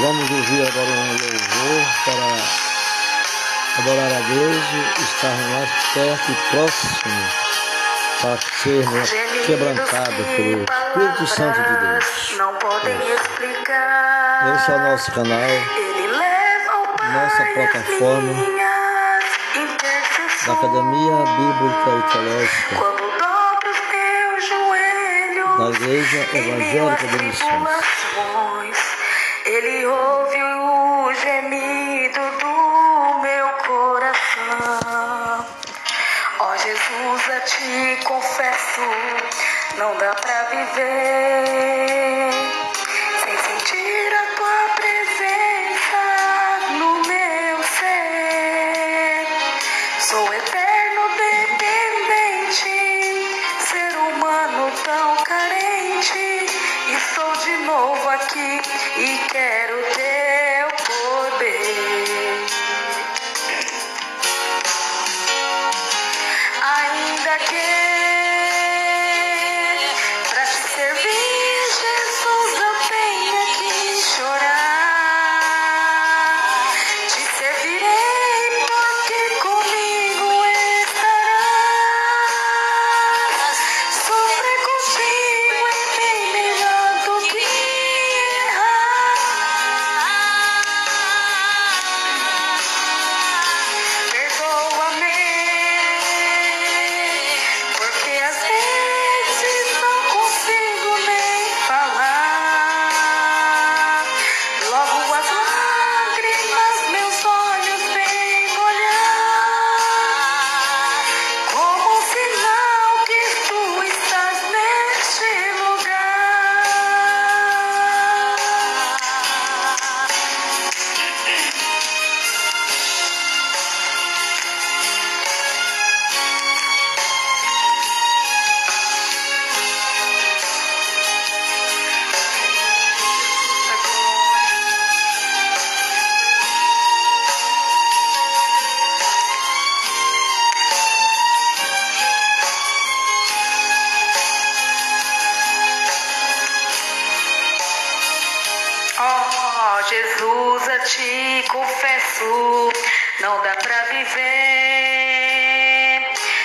Vamos ouvir agora um louvor para adorar a Deus e estar mais perto e próximo para sermos quebrantados pelo Espírito Santo de Deus. Não podem explicar. Esse é o nosso canal, nossa plataforma da. Academia Bíblica e Teológica da Igreja Evangélica de Missões. Ele ouve o gemido do meu coração. Ó Jesus, a ti confesso, não dá pra viver de novo aqui e quero teu Oh, Jesus, a ti confesso, não dá pra viver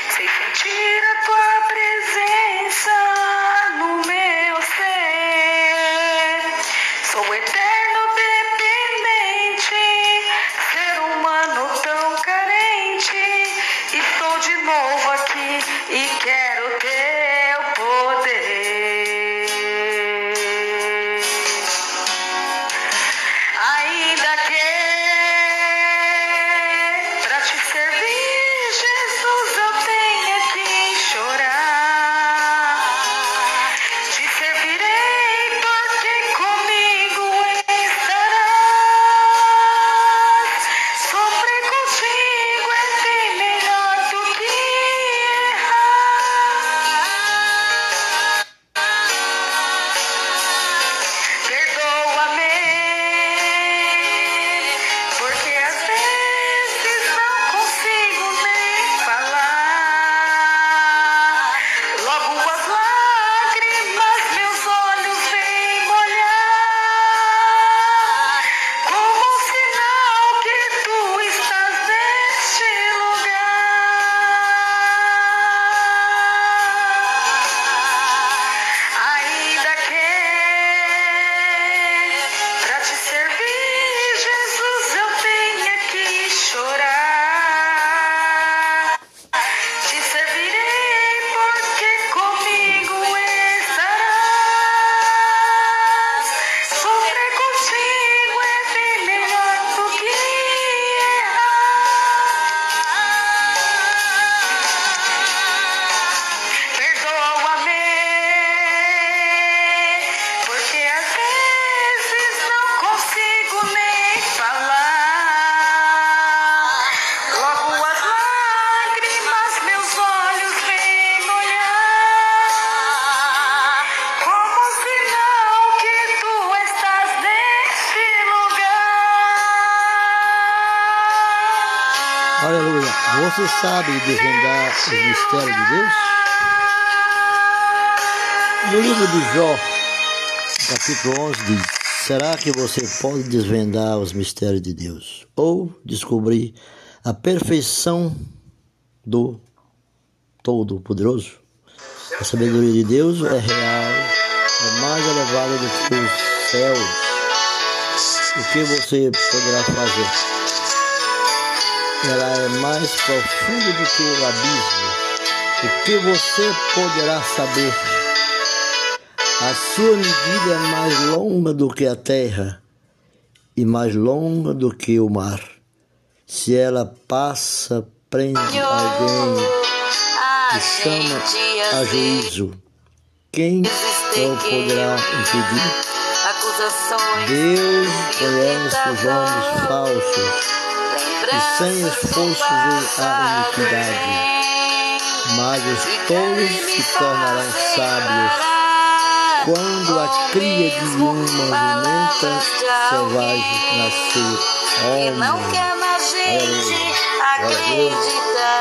sem sentir a tua presença no meu ser. Sou eterno dependente, ser humano tão carente. Estou de novo aqui e quero teu Aleluia. Você sabe desvendar os mistérios de Deus? No livro de Jó, capítulo 11 diz: Será que você pode desvendar os mistérios de Deus ou descobrir a perfeição do Todo-Poderoso? A sabedoria de Deus é real, é mais elevada do que os céus. O que você poderá fazer? Ela é mais profunda do que o abismo. O que você poderá saber? A sua medida é mais longa do que a terra e mais longa do que o mar. Se ela passa, prende alguém e chama a juízo. Quem o poderá impedir? Deus conhece os homens falsos e sem esforço vê a iniquidade. Mas os tolos se tornarão sábios quando a cria de uma jumenta selvagem nascer. Homem, não quer na gente acreditar.